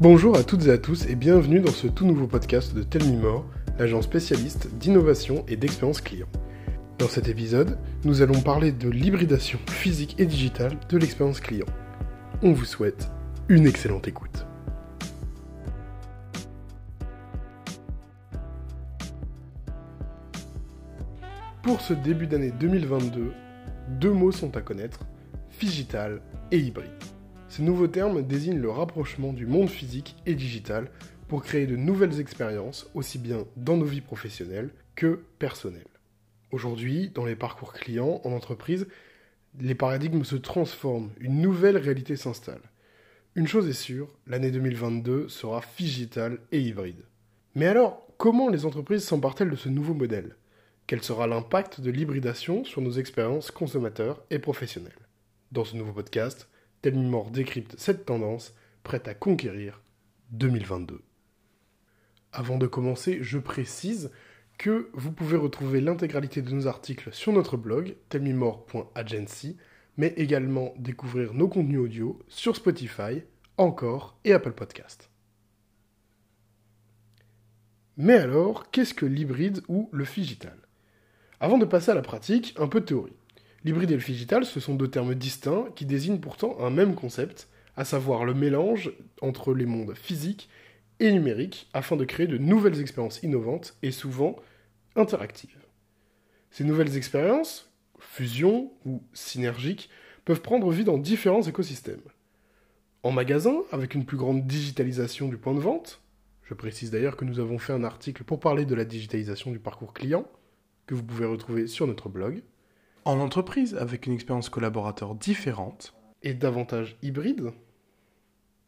Bonjour à toutes et à tous et bienvenue dans ce tout nouveau podcast de Tell More, l'agence spécialiste d'innovation et d'expérience client. Dans cet épisode, nous allons parler de l'hybridation physique et digitale de l'expérience client. On vous souhaite une excellente écoute. Pour ce début d'année 2022, deux mots sont à connaître, digital et hybride. Ces nouveaux termes désignent le rapprochement du monde physique et digital pour créer de nouvelles expériences aussi bien dans nos vies professionnelles que personnelles. Aujourd'hui, dans les parcours clients en entreprise, les paradigmes se transforment, une nouvelle réalité s'installe. Une chose est sûre, l'année 2022 sera digitale et hybride. Mais alors, comment les entreprises s'emparent-elles de ce nouveau modèle? Quel sera l'impact de l'hybridation sur nos expériences consommateurs et professionnelles? Dans ce nouveau podcast, Telmimor décrypte cette tendance prête à conquérir 2022. Avant de commencer, je précise que vous pouvez retrouver l'intégralité de nos articles sur notre blog telmimore.agency, mais également découvrir nos contenus audio sur Spotify, encore et Apple Podcast. Mais alors, qu'est-ce que l'hybride ou le figital Avant de passer à la pratique, un peu de théorie. L'hybride et le digital, ce sont deux termes distincts qui désignent pourtant un même concept, à savoir le mélange entre les mondes physiques et numériques afin de créer de nouvelles expériences innovantes et souvent interactives. Ces nouvelles expériences, fusion ou synergiques, peuvent prendre vie dans différents écosystèmes. En magasin, avec une plus grande digitalisation du point de vente, je précise d'ailleurs que nous avons fait un article pour parler de la digitalisation du parcours client, que vous pouvez retrouver sur notre blog en entreprise avec une expérience collaborateur différente et davantage hybride.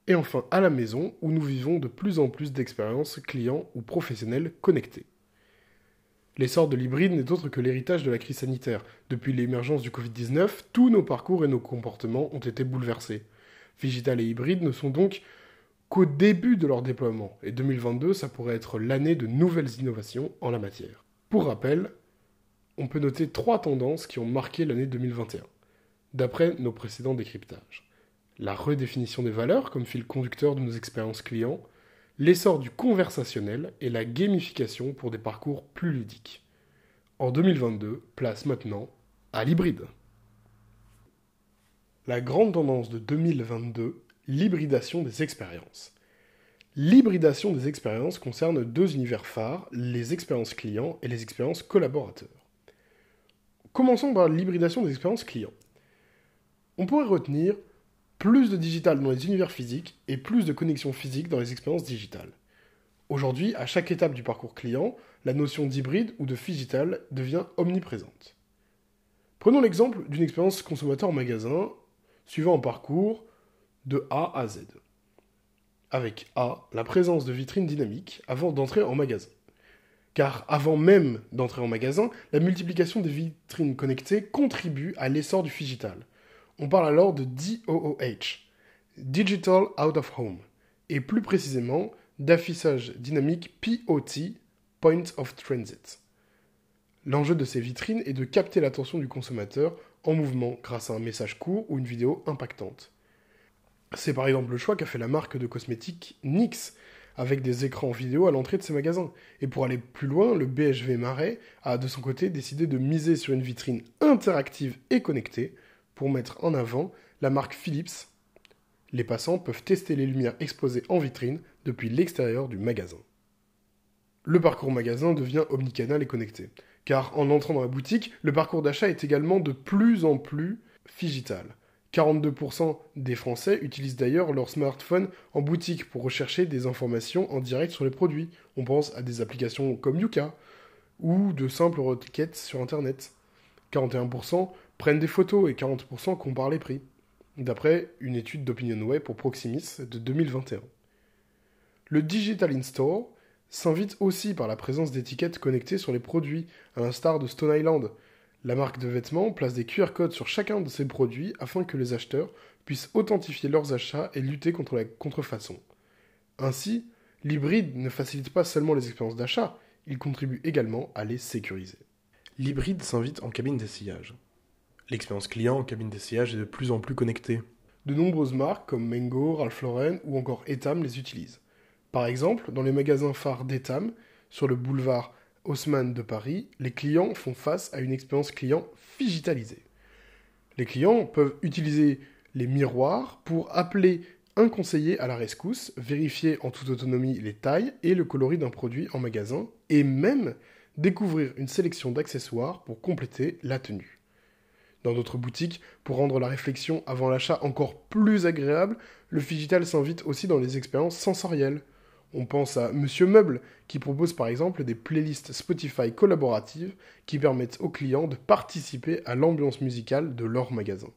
Et enfin à la maison où nous vivons de plus en plus d'expériences clients ou professionnelles connectées. L'essor de l'hybride n'est autre que l'héritage de la crise sanitaire. Depuis l'émergence du Covid-19, tous nos parcours et nos comportements ont été bouleversés. Digital et hybride ne sont donc qu'au début de leur déploiement, et 2022, ça pourrait être l'année de nouvelles innovations en la matière. Pour rappel, on peut noter trois tendances qui ont marqué l'année 2021, d'après nos précédents décryptages. La redéfinition des valeurs comme fil conducteur de nos expériences clients, l'essor du conversationnel et la gamification pour des parcours plus ludiques. En 2022, place maintenant à l'hybride. La grande tendance de 2022, l'hybridation des expériences. L'hybridation des expériences concerne deux univers phares, les expériences clients et les expériences collaborateurs. Commençons par l'hybridation des expériences clients. On pourrait retenir plus de digital dans les univers physiques et plus de connexion physique dans les expériences digitales. Aujourd'hui, à chaque étape du parcours client, la notion d'hybride ou de digital devient omniprésente. Prenons l'exemple d'une expérience consommateur magasin suivant un parcours de A à Z. Avec A, la présence de vitrines dynamiques avant d'entrer en magasin car avant même d'entrer en magasin, la multiplication des vitrines connectées contribue à l'essor du digital. On parle alors de DOOH, Digital Out of Home, et plus précisément d'affichage dynamique POT, Point of Transit. L'enjeu de ces vitrines est de capter l'attention du consommateur en mouvement grâce à un message court ou une vidéo impactante. C'est par exemple le choix qu'a fait la marque de cosmétiques NYX avec des écrans vidéo à l'entrée de ses magasins. Et pour aller plus loin, le BHV Marais a de son côté décidé de miser sur une vitrine interactive et connectée pour mettre en avant la marque Philips. Les passants peuvent tester les lumières exposées en vitrine depuis l'extérieur du magasin. Le parcours magasin devient omnicanal et connecté, car en entrant dans la boutique, le parcours d'achat est également de plus en plus digital. 42% des Français utilisent d'ailleurs leur smartphone en boutique pour rechercher des informations en direct sur les produits. On pense à des applications comme Yuka ou de simples requêtes sur Internet. 41% prennent des photos et 40% comparent les prix, d'après une étude d'OpinionWay pour Proximis de 2021. Le Digital In-Store s'invite aussi par la présence d'étiquettes connectées sur les produits, à l'instar de Stone Island, la marque de vêtements place des QR codes sur chacun de ses produits afin que les acheteurs puissent authentifier leurs achats et lutter contre la contrefaçon. Ainsi, l'hybride ne facilite pas seulement les expériences d'achat, il contribue également à les sécuriser. L'hybride s'invite en cabine d'essayage. L'expérience client en cabine d'essayage est de plus en plus connectée. de nombreuses marques comme Mango, Ralph Lauren ou encore Etam les utilisent. Par exemple, dans les magasins phares d'Etam, sur le boulevard Haussmann de Paris, les clients font face à une expérience client digitalisée. Les clients peuvent utiliser les miroirs pour appeler un conseiller à la rescousse, vérifier en toute autonomie les tailles et le coloris d'un produit en magasin, et même découvrir une sélection d'accessoires pour compléter la tenue. Dans d'autres boutiques, pour rendre la réflexion avant l'achat encore plus agréable, le Figital s'invite aussi dans les expériences sensorielles. On pense à Monsieur Meuble, qui propose par exemple des playlists Spotify collaboratives qui permettent aux clients de participer à l'ambiance musicale de leur magasin.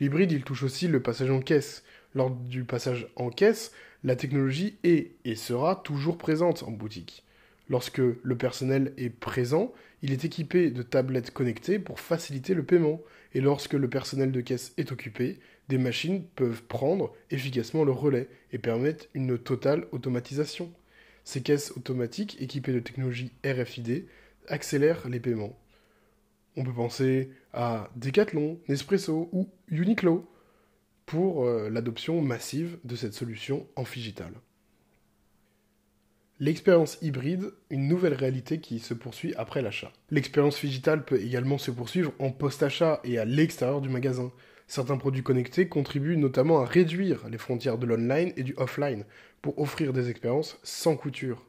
L'hybride, il touche aussi le passage en caisse. Lors du passage en caisse, la technologie est et sera toujours présente en boutique. Lorsque le personnel est présent, il est équipé de tablettes connectées pour faciliter le paiement. Et lorsque le personnel de caisse est occupé, des machines peuvent prendre efficacement le relais et permettre une totale automatisation. Ces caisses automatiques équipées de technologie RFID accélèrent les paiements. On peut penser à Decathlon, Nespresso ou Uniqlo pour euh, l'adoption massive de cette solution en Figital. L'expérience hybride, une nouvelle réalité qui se poursuit après l'achat. L'expérience digitale peut également se poursuivre en post-achat et à l'extérieur du magasin. Certains produits connectés contribuent notamment à réduire les frontières de l'online et du offline pour offrir des expériences sans couture.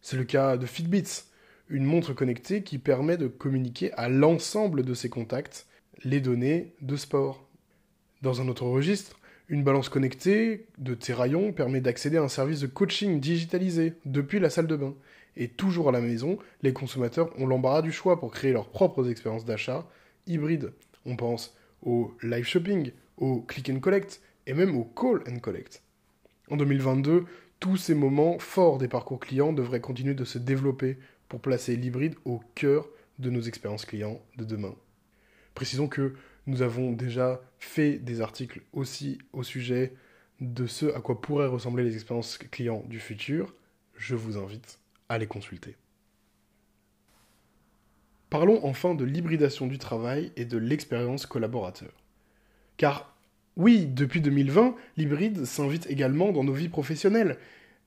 C'est le cas de Fitbits, une montre connectée qui permet de communiquer à l'ensemble de ses contacts les données de sport. Dans un autre registre, une balance connectée de Terraillon permet d'accéder à un service de coaching digitalisé depuis la salle de bain. Et toujours à la maison, les consommateurs ont l'embarras du choix pour créer leurs propres expériences d'achat hybrides. On pense au live shopping, au click and collect et même au call and collect. En 2022, tous ces moments forts des parcours clients devraient continuer de se développer pour placer l'hybride au cœur de nos expériences clients de demain. Précisons que nous avons déjà fait des articles aussi au sujet de ce à quoi pourraient ressembler les expériences clients du futur. Je vous invite à les consulter. Parlons enfin de l'hybridation du travail et de l'expérience collaborateur. Car oui, depuis 2020, l'hybride s'invite également dans nos vies professionnelles.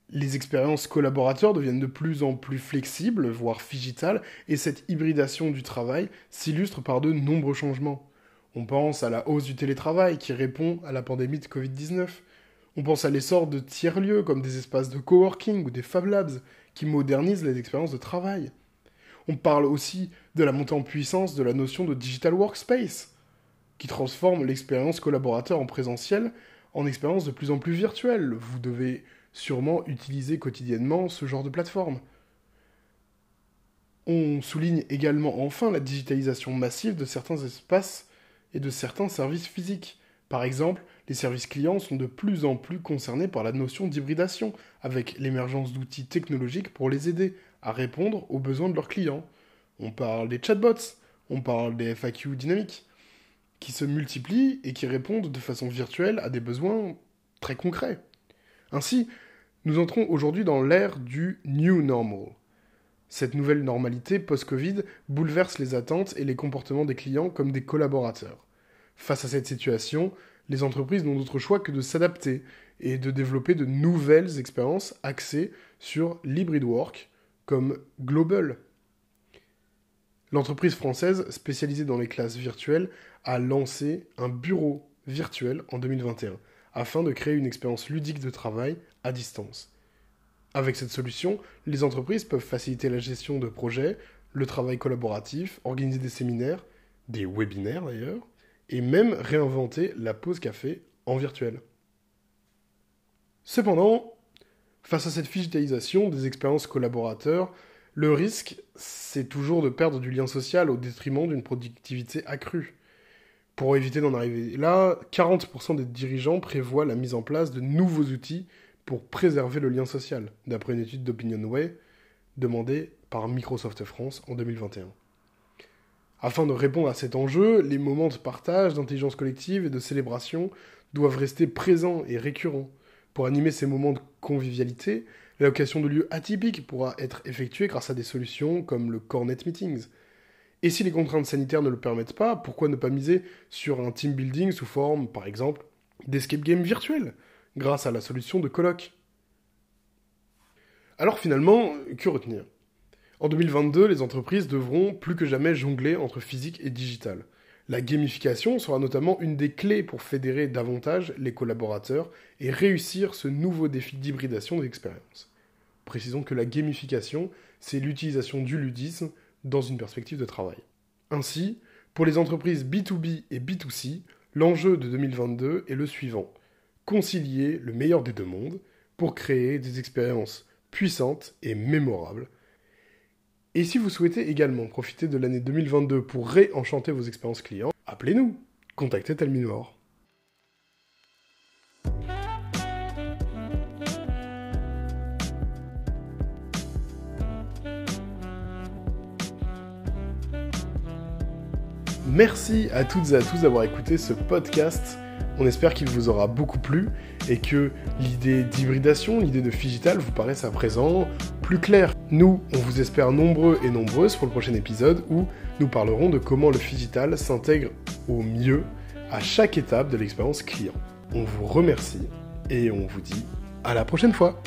Les expériences collaborateurs deviennent de plus en plus flexibles, voire digitales, et cette hybridation du travail s'illustre par de nombreux changements. On pense à la hausse du télétravail qui répond à la pandémie de Covid-19. On pense à l'essor de tiers-lieux comme des espaces de coworking ou des Fab Labs qui modernisent les expériences de travail. On parle aussi de la montée en puissance de la notion de digital workspace qui transforme l'expérience collaborateur en présentiel en expérience de plus en plus virtuelle. Vous devez sûrement utiliser quotidiennement ce genre de plateforme. On souligne également enfin la digitalisation massive de certains espaces et de certains services physiques. Par exemple, les services clients sont de plus en plus concernés par la notion d'hybridation, avec l'émergence d'outils technologiques pour les aider à répondre aux besoins de leurs clients. On parle des chatbots, on parle des FAQ dynamiques, qui se multiplient et qui répondent de façon virtuelle à des besoins très concrets. Ainsi, nous entrons aujourd'hui dans l'ère du New Normal. Cette nouvelle normalité post-Covid bouleverse les attentes et les comportements des clients comme des collaborateurs. Face à cette situation, les entreprises n'ont d'autre choix que de s'adapter et de développer de nouvelles expériences axées sur l'hybrid work comme Global. L'entreprise française spécialisée dans les classes virtuelles a lancé un bureau virtuel en 2021 afin de créer une expérience ludique de travail à distance. Avec cette solution, les entreprises peuvent faciliter la gestion de projets, le travail collaboratif, organiser des séminaires, des webinaires d'ailleurs, et même réinventer la pause café en virtuel. Cependant, face à cette digitalisation des expériences collaborateurs, le risque, c'est toujours de perdre du lien social au détriment d'une productivité accrue. Pour éviter d'en arriver là, 40% des dirigeants prévoient la mise en place de nouveaux outils pour préserver le lien social, d'après une étude d'OpinionWay demandée par Microsoft France en 2021. Afin de répondre à cet enjeu, les moments de partage, d'intelligence collective et de célébration doivent rester présents et récurrents. Pour animer ces moments de convivialité, l'allocation de lieux atypiques pourra être effectuée grâce à des solutions comme le Cornet Meetings. Et si les contraintes sanitaires ne le permettent pas, pourquoi ne pas miser sur un team building sous forme, par exemple, d'escape game virtuel, grâce à la solution de Coloc Alors finalement, que retenir? En 2022, les entreprises devront plus que jamais jongler entre physique et digital. La gamification sera notamment une des clés pour fédérer davantage les collaborateurs et réussir ce nouveau défi d'hybridation des expériences. Précisons que la gamification, c'est l'utilisation du ludisme dans une perspective de travail. Ainsi, pour les entreprises B2B et B2C, l'enjeu de 2022 est le suivant. Concilier le meilleur des deux mondes pour créer des expériences puissantes et mémorables. Et si vous souhaitez également profiter de l'année 2022 pour réenchanter vos expériences clients, appelez-nous. Contactez Telminor. Merci à toutes et à tous d'avoir écouté ce podcast. On espère qu'il vous aura beaucoup plu et que l'idée d'hybridation, l'idée de Figital vous paraisse à présent plus claire. Nous, on vous espère nombreux et nombreuses pour le prochain épisode où nous parlerons de comment le Figital s'intègre au mieux à chaque étape de l'expérience client. On vous remercie et on vous dit à la prochaine fois.